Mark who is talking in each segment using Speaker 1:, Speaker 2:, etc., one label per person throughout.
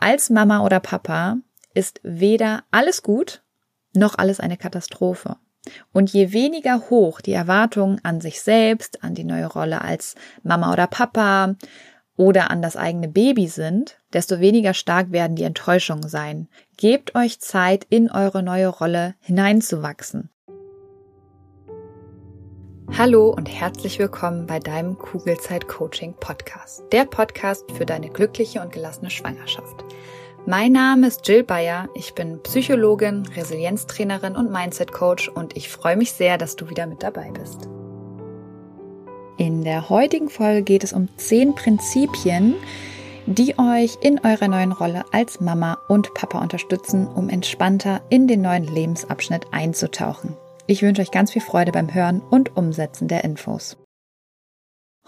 Speaker 1: Als Mama oder Papa ist weder alles gut noch alles eine Katastrophe. Und je weniger hoch die Erwartungen an sich selbst, an die neue Rolle als Mama oder Papa oder an das eigene Baby sind, desto weniger stark werden die Enttäuschungen sein. Gebt euch Zeit, in eure neue Rolle hineinzuwachsen. Hallo und herzlich willkommen bei deinem Kugelzeit Coaching Podcast. Der Podcast für deine glückliche und gelassene Schwangerschaft. Mein Name ist Jill Bayer. Ich bin Psychologin, Resilienztrainerin und Mindset Coach und ich freue mich sehr, dass du wieder mit dabei bist. In der heutigen Folge geht es um zehn Prinzipien, die euch in eurer neuen Rolle als Mama und Papa unterstützen, um entspannter in den neuen Lebensabschnitt einzutauchen. Ich wünsche euch ganz viel Freude beim Hören und Umsetzen der Infos.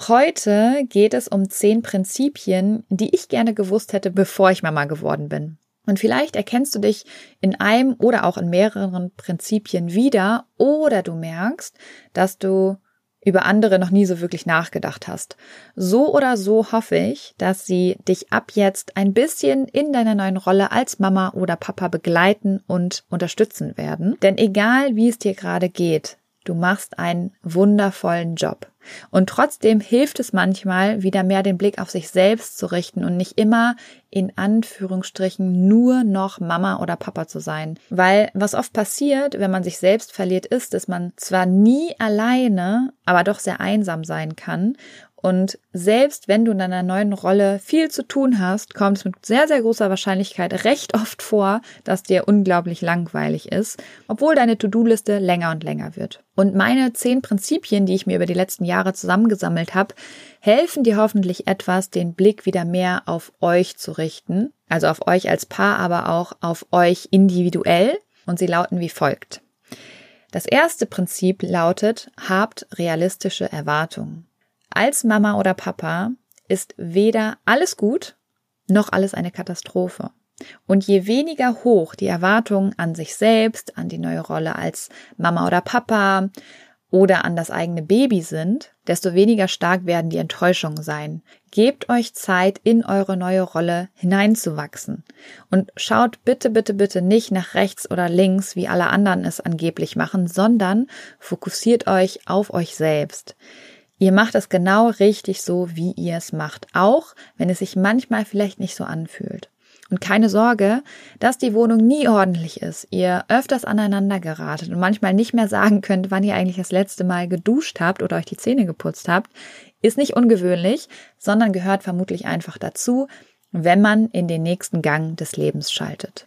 Speaker 1: Heute geht es um zehn Prinzipien, die ich gerne gewusst hätte, bevor ich Mama geworden bin. Und vielleicht erkennst du dich in einem oder auch in mehreren Prinzipien wieder oder du merkst, dass du über andere noch nie so wirklich nachgedacht hast. So oder so hoffe ich, dass sie dich ab jetzt ein bisschen in deiner neuen Rolle als Mama oder Papa begleiten und unterstützen werden. Denn egal wie es dir gerade geht, du machst einen wundervollen Job. Und trotzdem hilft es manchmal, wieder mehr den Blick auf sich selbst zu richten und nicht immer in Anführungsstrichen nur noch Mama oder Papa zu sein. Weil was oft passiert, wenn man sich selbst verliert, ist, dass man zwar nie alleine, aber doch sehr einsam sein kann und selbst wenn du in deiner neuen Rolle viel zu tun hast, kommt es mit sehr, sehr großer Wahrscheinlichkeit recht oft vor, dass dir unglaublich langweilig ist, obwohl deine To-Do-Liste länger und länger wird. Und meine zehn Prinzipien, die ich mir über die letzten Jahre zusammengesammelt habe, helfen dir hoffentlich etwas, den Blick wieder mehr auf euch zu richten. Also auf euch als Paar, aber auch auf euch individuell. Und sie lauten wie folgt. Das erste Prinzip lautet, habt realistische Erwartungen. Als Mama oder Papa ist weder alles gut noch alles eine Katastrophe. Und je weniger hoch die Erwartungen an sich selbst, an die neue Rolle als Mama oder Papa oder an das eigene Baby sind, desto weniger stark werden die Enttäuschungen sein. Gebt euch Zeit, in eure neue Rolle hineinzuwachsen. Und schaut bitte, bitte, bitte nicht nach rechts oder links, wie alle anderen es angeblich machen, sondern fokussiert euch auf euch selbst. Ihr macht es genau richtig so, wie ihr es macht, auch wenn es sich manchmal vielleicht nicht so anfühlt. Und keine Sorge, dass die Wohnung nie ordentlich ist, ihr öfters aneinander geratet und manchmal nicht mehr sagen könnt, wann ihr eigentlich das letzte Mal geduscht habt oder euch die Zähne geputzt habt, ist nicht ungewöhnlich, sondern gehört vermutlich einfach dazu, wenn man in den nächsten Gang des Lebens schaltet.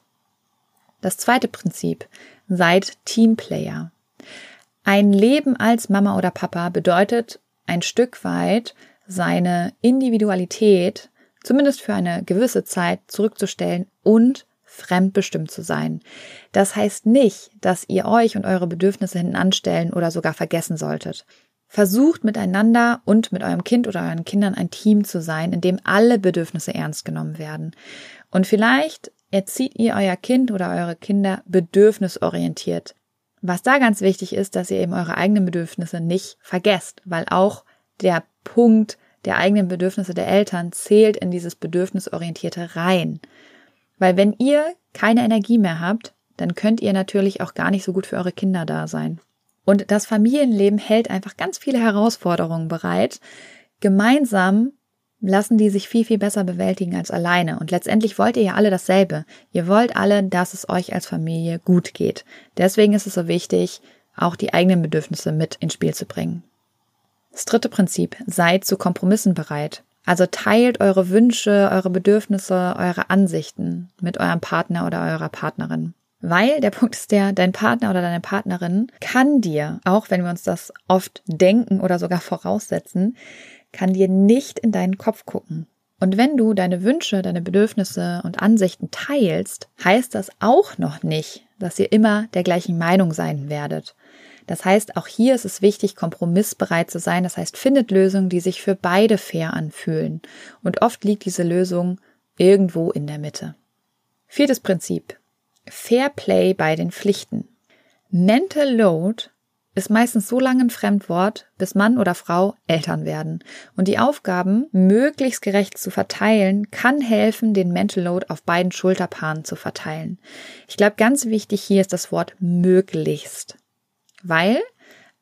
Speaker 1: Das zweite Prinzip, seid Teamplayer. Ein Leben als Mama oder Papa bedeutet ein Stück weit seine Individualität zumindest für eine gewisse Zeit zurückzustellen und fremdbestimmt zu sein. Das heißt nicht, dass ihr euch und eure Bedürfnisse hinten anstellen oder sogar vergessen solltet. Versucht miteinander und mit eurem Kind oder euren Kindern ein Team zu sein, in dem alle Bedürfnisse ernst genommen werden. Und vielleicht erzieht ihr euer Kind oder eure Kinder bedürfnisorientiert. Was da ganz wichtig ist, dass ihr eben eure eigenen Bedürfnisse nicht vergesst, weil auch der Punkt der eigenen Bedürfnisse der Eltern zählt in dieses Bedürfnisorientierte rein. Weil wenn ihr keine Energie mehr habt, dann könnt ihr natürlich auch gar nicht so gut für eure Kinder da sein. Und das Familienleben hält einfach ganz viele Herausforderungen bereit. Gemeinsam lassen die sich viel, viel besser bewältigen als alleine. Und letztendlich wollt ihr ja alle dasselbe. Ihr wollt alle, dass es euch als Familie gut geht. Deswegen ist es so wichtig, auch die eigenen Bedürfnisse mit ins Spiel zu bringen. Das dritte Prinzip, seid zu Kompromissen bereit. Also teilt eure Wünsche, eure Bedürfnisse, eure Ansichten mit eurem Partner oder eurer Partnerin. Weil der Punkt ist der, dein Partner oder deine Partnerin kann dir, auch wenn wir uns das oft denken oder sogar voraussetzen, kann dir nicht in deinen Kopf gucken. Und wenn du deine Wünsche, deine Bedürfnisse und Ansichten teilst, heißt das auch noch nicht, dass ihr immer der gleichen Meinung sein werdet. Das heißt, auch hier ist es wichtig, kompromissbereit zu sein. Das heißt, findet Lösungen, die sich für beide fair anfühlen. Und oft liegt diese Lösung irgendwo in der Mitte. Viertes Prinzip. Fair Play bei den Pflichten. Mental Load ist meistens so lange ein Fremdwort, bis Mann oder Frau Eltern werden. Und die Aufgaben möglichst gerecht zu verteilen, kann helfen, den Mental Load auf beiden Schulterpaaren zu verteilen. Ich glaube, ganz wichtig hier ist das Wort möglichst. Weil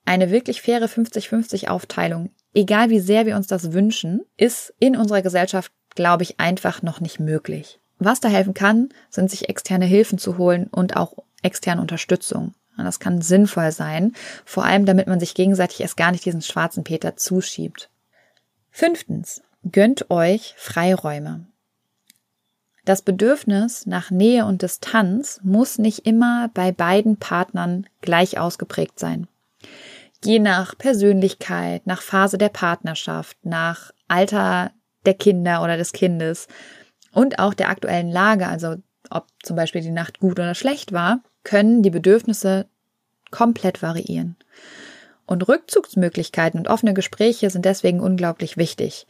Speaker 1: eine wirklich faire 50-50 Aufteilung, egal wie sehr wir uns das wünschen, ist in unserer Gesellschaft, glaube ich, einfach noch nicht möglich. Was da helfen kann, sind sich externe Hilfen zu holen und auch externe Unterstützung. Das kann sinnvoll sein, vor allem damit man sich gegenseitig erst gar nicht diesen schwarzen Peter zuschiebt. Fünftens, gönnt euch Freiräume. Das Bedürfnis nach Nähe und Distanz muss nicht immer bei beiden Partnern gleich ausgeprägt sein. Je nach Persönlichkeit, nach Phase der Partnerschaft, nach Alter der Kinder oder des Kindes und auch der aktuellen Lage, also ob zum Beispiel die Nacht gut oder schlecht war, können die Bedürfnisse komplett variieren. Und Rückzugsmöglichkeiten und offene Gespräche sind deswegen unglaublich wichtig.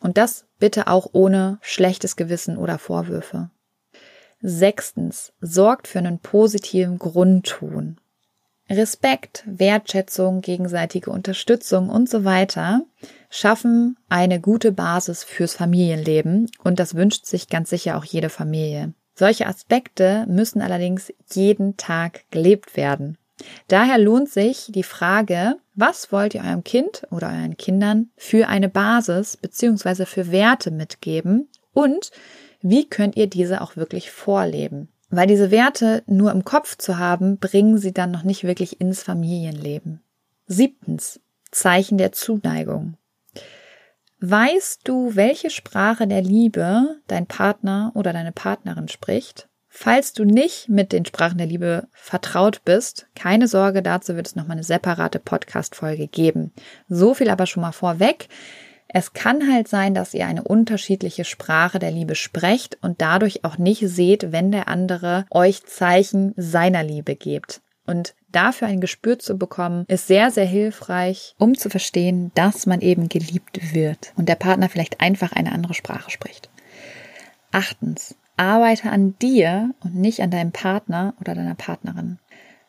Speaker 1: Und das bitte auch ohne schlechtes Gewissen oder Vorwürfe. Sechstens, sorgt für einen positiven Grundton. Respekt, Wertschätzung, gegenseitige Unterstützung und so weiter schaffen eine gute Basis fürs Familienleben und das wünscht sich ganz sicher auch jede Familie. Solche Aspekte müssen allerdings jeden Tag gelebt werden. Daher lohnt sich die Frage, was wollt ihr eurem Kind oder euren Kindern für eine Basis bzw. für Werte mitgeben und wie könnt ihr diese auch wirklich vorleben? Weil diese Werte nur im Kopf zu haben, bringen sie dann noch nicht wirklich ins Familienleben. Siebtens. Zeichen der Zuneigung. Weißt du, welche Sprache der Liebe dein Partner oder deine Partnerin spricht? Falls du nicht mit den Sprachen der Liebe vertraut bist, keine Sorge, dazu wird es nochmal eine separate Podcast-Folge geben. So viel aber schon mal vorweg. Es kann halt sein, dass ihr eine unterschiedliche Sprache der Liebe sprecht und dadurch auch nicht seht, wenn der andere euch Zeichen seiner Liebe gibt. Und dafür ein Gespür zu bekommen, ist sehr, sehr hilfreich, um zu verstehen, dass man eben geliebt wird und der Partner vielleicht einfach eine andere Sprache spricht. Achtens, Arbeite an dir und nicht an deinem Partner oder deiner Partnerin.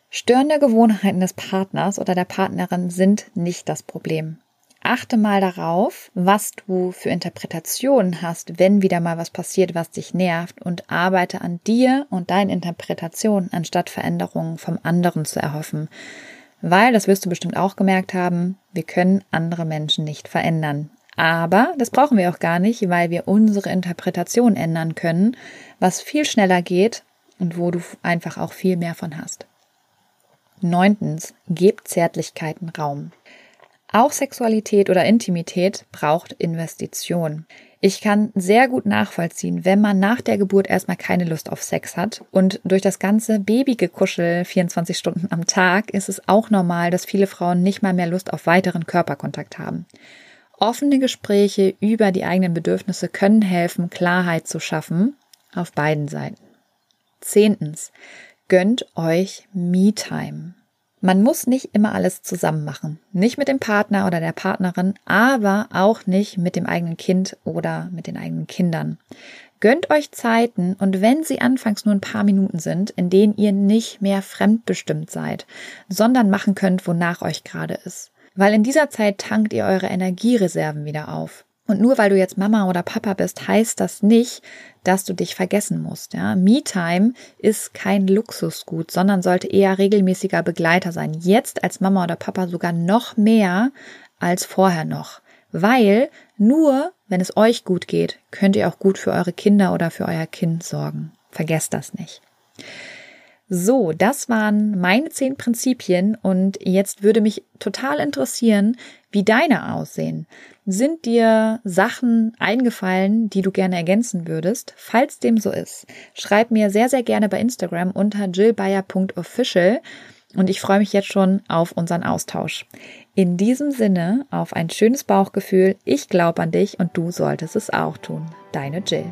Speaker 1: Störende Gewohnheiten des Partners oder der Partnerin sind nicht das Problem. Achte mal darauf, was du für Interpretationen hast, wenn wieder mal was passiert, was dich nervt und arbeite an dir und deinen Interpretationen, anstatt Veränderungen vom anderen zu erhoffen. Weil, das wirst du bestimmt auch gemerkt haben, wir können andere Menschen nicht verändern. Aber das brauchen wir auch gar nicht, weil wir unsere Interpretation ändern können, was viel schneller geht und wo du einfach auch viel mehr von hast. Neuntens, gebt Zärtlichkeiten Raum. Auch Sexualität oder Intimität braucht Investition. Ich kann sehr gut nachvollziehen, wenn man nach der Geburt erstmal keine Lust auf Sex hat und durch das ganze Babygekuschel 24 Stunden am Tag ist es auch normal, dass viele Frauen nicht mal mehr Lust auf weiteren Körperkontakt haben. Offene Gespräche über die eigenen Bedürfnisse können helfen, Klarheit zu schaffen auf beiden Seiten. Zehntens, gönnt euch Me-Time. Man muss nicht immer alles zusammen machen. Nicht mit dem Partner oder der Partnerin, aber auch nicht mit dem eigenen Kind oder mit den eigenen Kindern. Gönnt euch Zeiten und wenn sie anfangs nur ein paar Minuten sind, in denen ihr nicht mehr fremdbestimmt seid, sondern machen könnt, wonach euch gerade ist weil in dieser Zeit tankt ihr eure Energiereserven wieder auf. Und nur weil du jetzt Mama oder Papa bist, heißt das nicht, dass du dich vergessen musst. Ja? Me-Time ist kein Luxusgut, sondern sollte eher regelmäßiger Begleiter sein. Jetzt als Mama oder Papa sogar noch mehr als vorher noch. Weil nur, wenn es euch gut geht, könnt ihr auch gut für eure Kinder oder für euer Kind sorgen. Vergesst das nicht. So, das waren meine zehn Prinzipien und jetzt würde mich total interessieren, wie deine aussehen. Sind dir Sachen eingefallen, die du gerne ergänzen würdest? Falls dem so ist, schreib mir sehr, sehr gerne bei Instagram unter jillbayer.official und ich freue mich jetzt schon auf unseren Austausch. In diesem Sinne, auf ein schönes Bauchgefühl. Ich glaube an dich und du solltest es auch tun. Deine Jill.